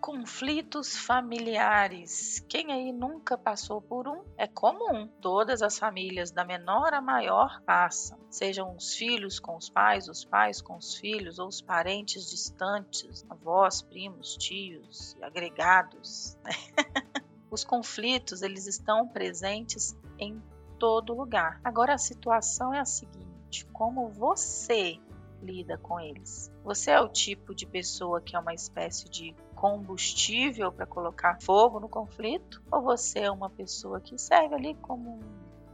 Conflitos familiares. Quem aí nunca passou por um? É comum. Todas as famílias, da menor a maior, passam. Sejam os filhos com os pais, os pais com os filhos, ou os parentes distantes, avós, primos, tios, agregados. Né? os conflitos, eles estão presentes em todo lugar. Agora a situação é a seguinte: como você lida com eles. Você é o tipo de pessoa que é uma espécie de combustível para colocar fogo no conflito? Ou você é uma pessoa que serve ali como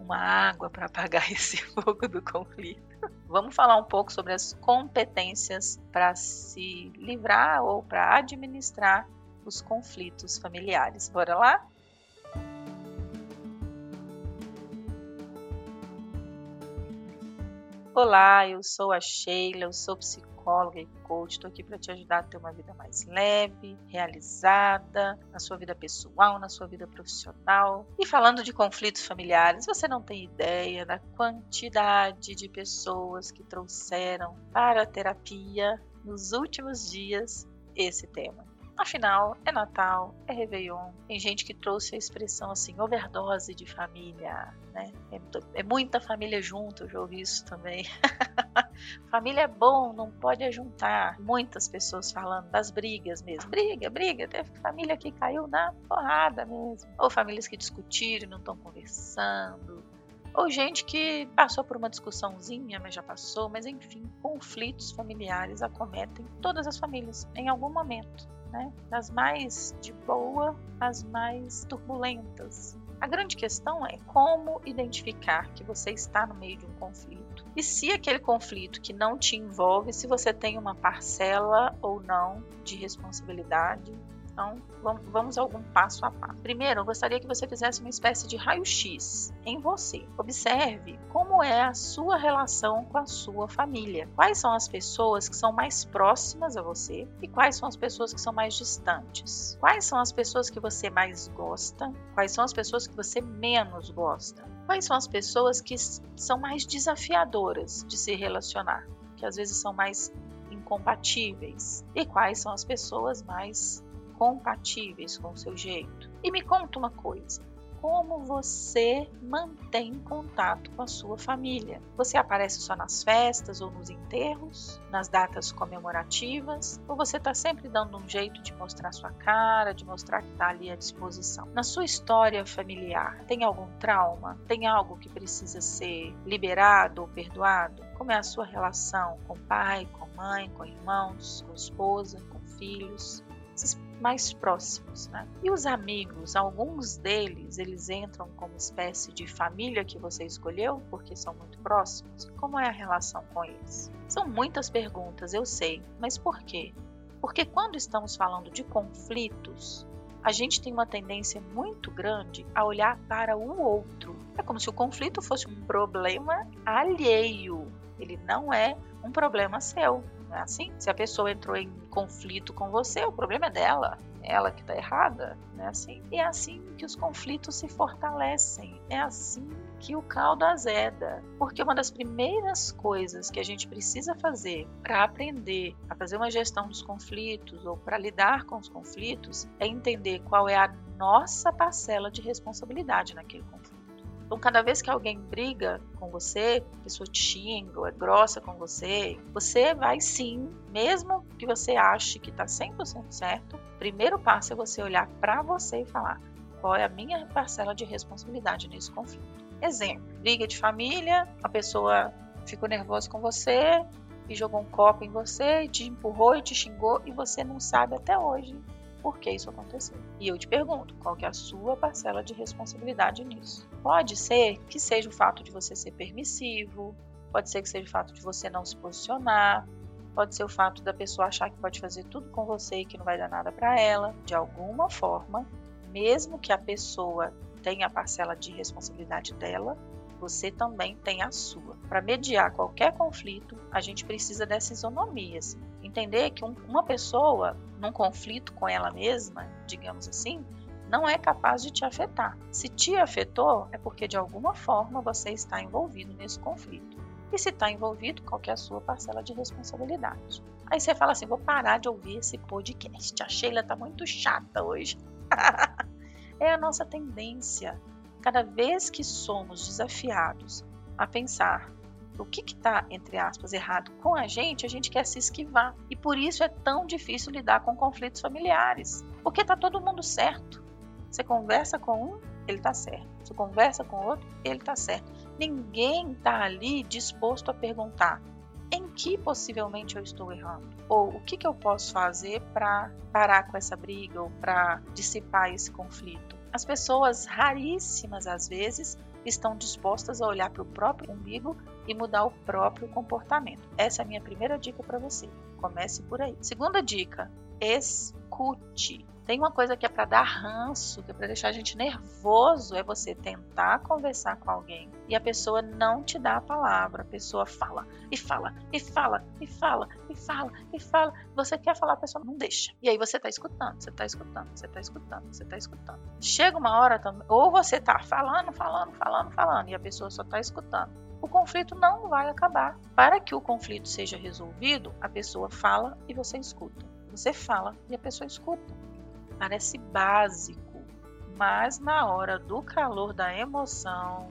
uma água para apagar esse fogo do conflito? Vamos falar um pouco sobre as competências para se livrar ou para administrar os conflitos familiares. Bora lá? Olá, eu sou a Sheila, eu sou psicóloga e coach. Estou aqui para te ajudar a ter uma vida mais leve, realizada, na sua vida pessoal, na sua vida profissional. E falando de conflitos familiares, você não tem ideia da quantidade de pessoas que trouxeram para a terapia nos últimos dias esse tema. Afinal, é Natal, é Réveillon. Tem gente que trouxe a expressão assim, overdose de família, né? É, é muita família junto, eu já ouvi isso também. família é bom, não pode juntar. Muitas pessoas falando das brigas mesmo. Briga, briga. Teve família que caiu na porrada mesmo. Ou famílias que discutiram e não estão conversando ou gente que passou por uma discussãozinha, mas já passou, mas enfim, conflitos familiares acometem todas as famílias em algum momento né? das mais de boa às mais turbulentas. A grande questão é como identificar que você está no meio de um conflito e se aquele conflito que não te envolve, se você tem uma parcela ou não de responsabilidade então, vamos algum passo a passo. Primeiro, eu gostaria que você fizesse uma espécie de raio-x em você. Observe como é a sua relação com a sua família. Quais são as pessoas que são mais próximas a você e quais são as pessoas que são mais distantes? Quais são as pessoas que você mais gosta? Quais são as pessoas que você menos gosta? Quais são as pessoas que são mais desafiadoras de se relacionar? Que às vezes são mais incompatíveis? E quais são as pessoas mais compatíveis com o seu jeito. E me conta uma coisa: como você mantém contato com a sua família? Você aparece só nas festas ou nos enterros, nas datas comemorativas, ou você está sempre dando um jeito de mostrar sua cara, de mostrar que está ali à disposição? Na sua história familiar, tem algum trauma? Tem algo que precisa ser liberado ou perdoado? Como é a sua relação com pai, com mãe, com irmãos, com esposa, com filhos? Esses mais próximos, né? E os amigos, alguns deles, eles entram como espécie de família que você escolheu porque são muito próximos. Como é a relação com eles? São muitas perguntas, eu sei, mas por quê? Porque quando estamos falando de conflitos, a gente tem uma tendência muito grande a olhar para o outro. É como se o conflito fosse um problema alheio. Ele não é um problema seu. É assim? Se a pessoa entrou em conflito com você, o problema é dela. É ela que está errada, não é assim? E é assim que os conflitos se fortalecem. É assim que o caldo azeda. Porque uma das primeiras coisas que a gente precisa fazer para aprender a fazer uma gestão dos conflitos ou para lidar com os conflitos é entender qual é a nossa parcela de responsabilidade naquele conflito. Então, cada vez que alguém briga com você, a pessoa te xinga ou é grossa com você, você vai sim, mesmo que você ache que está 100% certo, primeiro passo é você olhar para você e falar qual é a minha parcela de responsabilidade nesse conflito. Exemplo, briga de família, a pessoa ficou nervosa com você e jogou um copo em você, te empurrou e te xingou e você não sabe até hoje por que isso aconteceu. E eu te pergunto, qual é a sua parcela de responsabilidade nisso? Pode ser que seja o fato de você ser permissivo, pode ser que seja o fato de você não se posicionar, pode ser o fato da pessoa achar que pode fazer tudo com você e que não vai dar nada para ela. De alguma forma, mesmo que a pessoa tenha a parcela de responsabilidade dela, você também tem a sua. Para mediar qualquer conflito, a gente precisa dessa isonomia. Assim. Entender que um, uma pessoa, num conflito com ela mesma, digamos assim, não é capaz de te afetar. Se te afetou, é porque de alguma forma você está envolvido nesse conflito. E se está envolvido, qual é a sua parcela de responsabilidade? Aí você fala assim: vou parar de ouvir esse podcast. A Sheila tá muito chata hoje. é a nossa tendência. Cada vez que somos desafiados a pensar o que está, entre aspas, errado com a gente, a gente quer se esquivar. E por isso é tão difícil lidar com conflitos familiares. Porque está todo mundo certo. Você conversa com um, ele está certo. Você conversa com outro, ele está certo. Ninguém está ali disposto a perguntar em que possivelmente eu estou errando? Ou o que, que eu posso fazer para parar com essa briga ou para dissipar esse conflito? As pessoas raríssimas às vezes estão dispostas a olhar para o próprio umbigo e mudar o próprio comportamento. Essa é a minha primeira dica para você. Comece por aí. Segunda dica: escute. Tem uma coisa que é para dar ranço, que é para deixar a gente nervoso, é você tentar conversar com alguém e a pessoa não te dá a palavra. A pessoa fala e fala e fala e fala e fala e fala. Você quer falar, a pessoa não deixa. E aí você tá escutando, você tá escutando, você tá escutando, você tá escutando. Chega uma hora também, ou você tá falando, falando, falando, falando e a pessoa só tá escutando o conflito não vai acabar. Para que o conflito seja resolvido, a pessoa fala e você escuta. Você fala e a pessoa escuta. Parece básico, mas na hora do calor da emoção,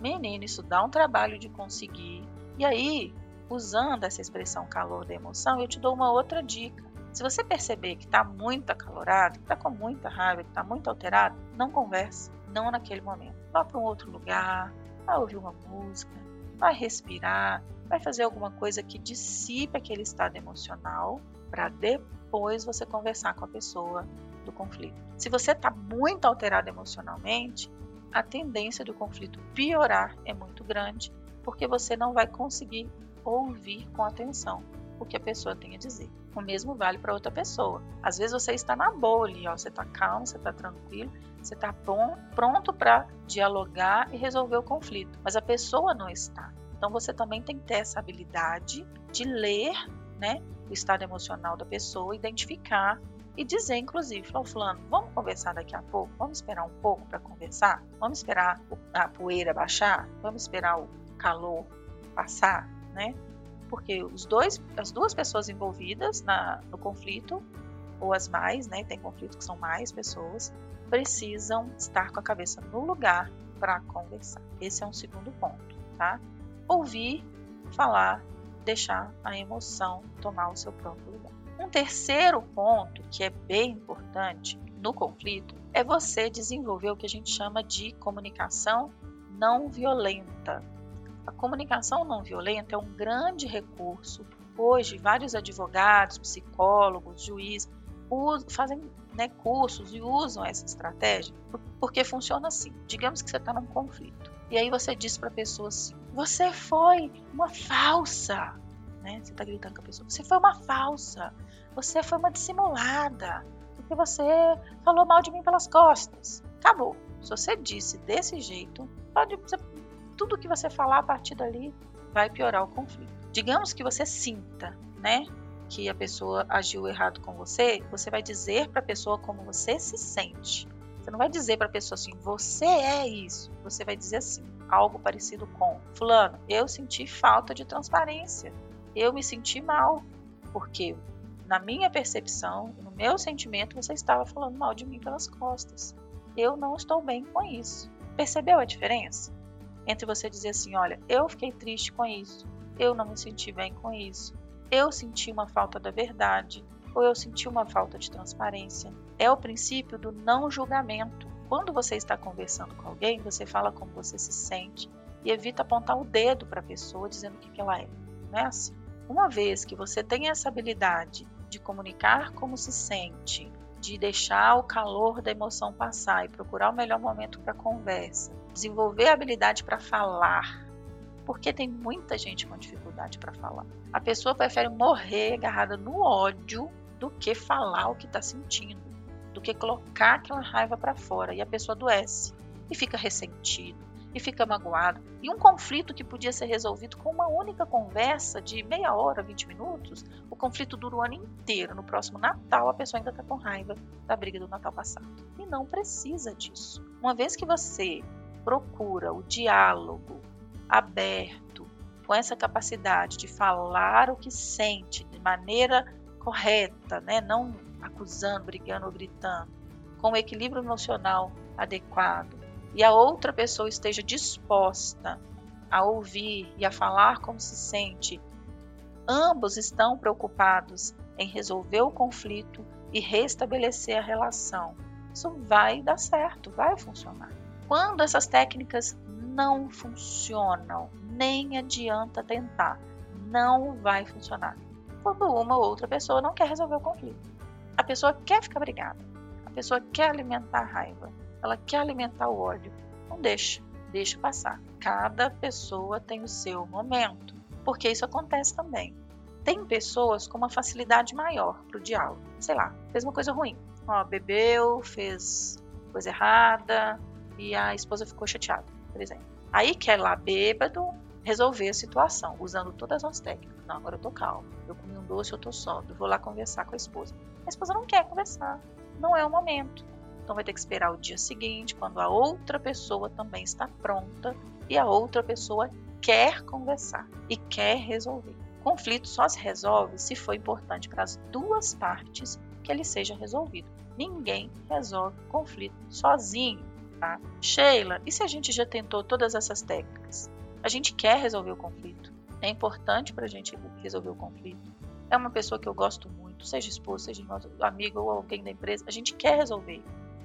menino, isso dá um trabalho de conseguir. E aí, usando essa expressão calor da emoção, eu te dou uma outra dica. Se você perceber que está muito acalorado, que está com muita raiva, que está muito alterado, não converse, não naquele momento. Vá para um outro lugar, vai ouvir uma música, vai respirar, vai fazer alguma coisa que dissipe aquele estado emocional para depois você conversar com a pessoa do conflito. Se você está muito alterado emocionalmente, a tendência do conflito piorar é muito grande, porque você não vai conseguir ouvir com atenção o que a pessoa tem a dizer. O mesmo vale para outra pessoa. Às vezes você está na boa ali, ó, você está calmo, você está tranquilo, você está pronto para dialogar e resolver o conflito, mas a pessoa não está. Então você também tem que ter essa habilidade de ler né, o estado emocional da pessoa, identificar e dizer, inclusive, falou, fulano, vamos conversar daqui a pouco? Vamos esperar um pouco para conversar? Vamos esperar a poeira baixar? Vamos esperar o calor passar, né? Porque os dois, as duas pessoas envolvidas na, no conflito, ou as mais, né? Tem conflito que são mais pessoas, precisam estar com a cabeça no lugar para conversar. Esse é um segundo ponto, tá? Ouvir, falar, deixar a emoção tomar o seu próprio lugar. Um terceiro ponto que é bem importante no conflito é você desenvolver o que a gente chama de comunicação não violenta. A comunicação não violenta é um grande recurso. Hoje, vários advogados, psicólogos, juízes fazem né, cursos e usam essa estratégia porque funciona assim. Digamos que você está num conflito e aí você diz para a pessoa assim: Você foi uma falsa né? Você está gritando com a pessoa. Você foi uma falsa. Você foi uma dissimulada. Porque você falou mal de mim pelas costas. Acabou. Se você disse desse jeito, pode tudo que você falar a partir dali vai piorar o conflito. Digamos que você sinta, né, que a pessoa agiu errado com você, você vai dizer para a pessoa como você se sente. Você não vai dizer para a pessoa assim, você é isso. Você vai dizer assim, algo parecido com: Fulano, eu senti falta de transparência eu me senti mal, porque na minha percepção, no meu sentimento, você estava falando mal de mim pelas costas. Eu não estou bem com isso. Percebeu a diferença? Entre você dizer assim: olha, eu fiquei triste com isso, eu não me senti bem com isso, eu senti uma falta da verdade, ou eu senti uma falta de transparência. É o princípio do não julgamento. Quando você está conversando com alguém, você fala como você se sente e evita apontar o dedo para a pessoa dizendo o que, que ela é. Não é assim. Uma vez que você tem essa habilidade de comunicar como se sente, de deixar o calor da emoção passar e procurar o melhor momento para a conversa, desenvolver a habilidade para falar, porque tem muita gente com dificuldade para falar. A pessoa prefere morrer agarrada no ódio do que falar o que está sentindo, do que colocar aquela raiva para fora e a pessoa adoece e fica ressentido e fica magoado. E um conflito que podia ser resolvido com uma única conversa de meia hora, 20 minutos, o conflito dura o ano inteiro. No próximo Natal, a pessoa ainda está com raiva da briga do Natal passado. E não precisa disso. Uma vez que você procura o diálogo aberto, com essa capacidade de falar o que sente, de maneira correta, né? não acusando, brigando ou gritando, com o equilíbrio emocional adequado, e a outra pessoa esteja disposta a ouvir e a falar como se sente, ambos estão preocupados em resolver o conflito e restabelecer a relação. Isso vai dar certo, vai funcionar. Quando essas técnicas não funcionam, nem adianta tentar, não vai funcionar. Quando uma ou outra pessoa não quer resolver o conflito. A pessoa quer ficar brigada, a pessoa quer alimentar a raiva, ela quer alimentar o ódio. Não deixa, deixa passar. Cada pessoa tem o seu momento, porque isso acontece também. Tem pessoas com uma facilidade maior para o diálogo. Sei lá, fez uma coisa ruim. Ó, bebeu, fez coisa errada e a esposa ficou chateada, por exemplo. Aí quer lá bêbado resolver a situação, usando todas as técnicas. Não, agora eu tô calmo. Eu comi um doce, eu tô sóbrio. Vou lá conversar com a esposa. A esposa não quer conversar. Não é o momento. Então vai ter que esperar o dia seguinte, quando a outra pessoa também está pronta e a outra pessoa quer conversar e quer resolver. Conflito só se resolve se for importante para as duas partes que ele seja resolvido. Ninguém resolve conflito sozinho, tá? Sheila, e se a gente já tentou todas essas técnicas? A gente quer resolver o conflito. É importante para a gente resolver o conflito. É uma pessoa que eu gosto muito, seja esposo, seja amigo ou alguém da empresa, a gente quer resolver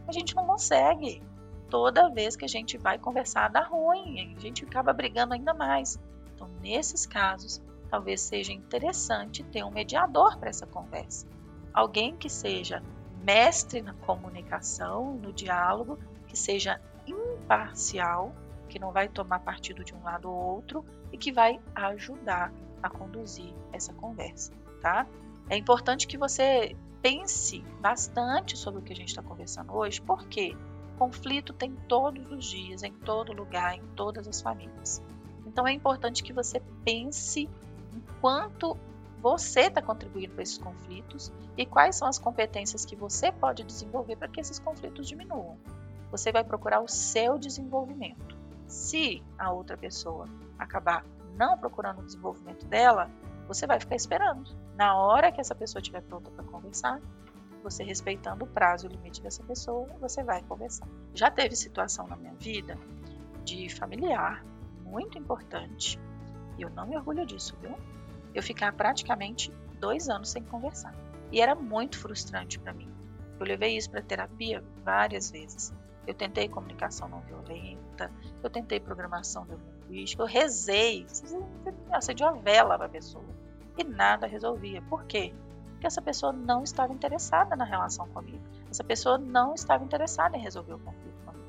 a gente não consegue. Toda vez que a gente vai conversar dá ruim, a gente acaba brigando ainda mais. Então, nesses casos, talvez seja interessante ter um mediador para essa conversa. Alguém que seja mestre na comunicação, no diálogo, que seja imparcial, que não vai tomar partido de um lado ou outro e que vai ajudar a conduzir essa conversa, tá? É importante que você pense bastante sobre o que a gente está conversando hoje, porque conflito tem todos os dias, em todo lugar, em todas as famílias. Então é importante que você pense em quanto você está contribuindo para esses conflitos e quais são as competências que você pode desenvolver para que esses conflitos diminuam. Você vai procurar o seu desenvolvimento. Se a outra pessoa acabar não procurando o desenvolvimento dela, você vai ficar esperando. Na hora que essa pessoa estiver pronta para conversar, você respeitando o prazo e o limite dessa pessoa, você vai conversar. Já teve situação na minha vida de familiar muito importante, e eu não me orgulho disso, viu? Eu ficar praticamente dois anos sem conversar. E era muito frustrante para mim. Eu levei isso para terapia várias vezes. Eu tentei comunicação não violenta, eu tentei programação neurolinguística, eu rezei, acendi uma vela para a pessoa e nada resolvia. Por quê? Porque essa pessoa não estava interessada na relação comigo. Essa pessoa não estava interessada em resolver o conflito comigo.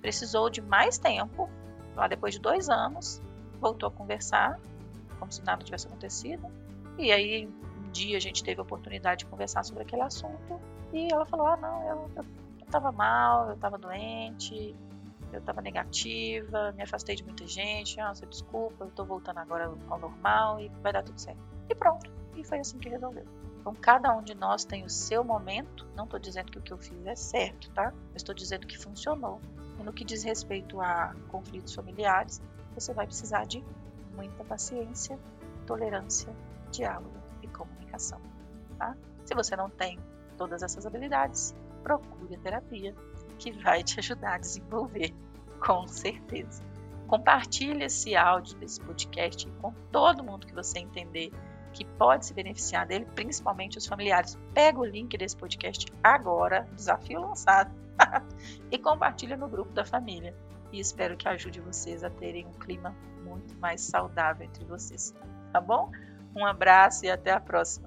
Precisou de mais tempo, lá depois de dois anos, voltou a conversar, como se nada tivesse acontecido. E aí, um dia a gente teve a oportunidade de conversar sobre aquele assunto e ela falou: Ah, não, eu, eu estava mal, eu estava doente, eu estava negativa, me afastei de muita gente, nossa, desculpa, eu estou voltando agora ao normal e vai dar tudo certo. E pronto, e foi assim que resolveu. Então, cada um de nós tem o seu momento. Não estou dizendo que o que eu fiz é certo, tá? Eu estou dizendo que funcionou. E no que diz respeito a conflitos familiares, você vai precisar de muita paciência, tolerância, diálogo e comunicação, tá? Se você não tem todas essas habilidades, procure a terapia, que vai te ajudar a desenvolver, com certeza. Compartilhe esse áudio desse podcast com todo mundo que você entender que pode se beneficiar dele, principalmente os familiares. Pega o link desse podcast agora, desafio lançado, e compartilha no grupo da família. E espero que ajude vocês a terem um clima muito mais saudável entre vocês. Tá bom? Um abraço e até a próxima.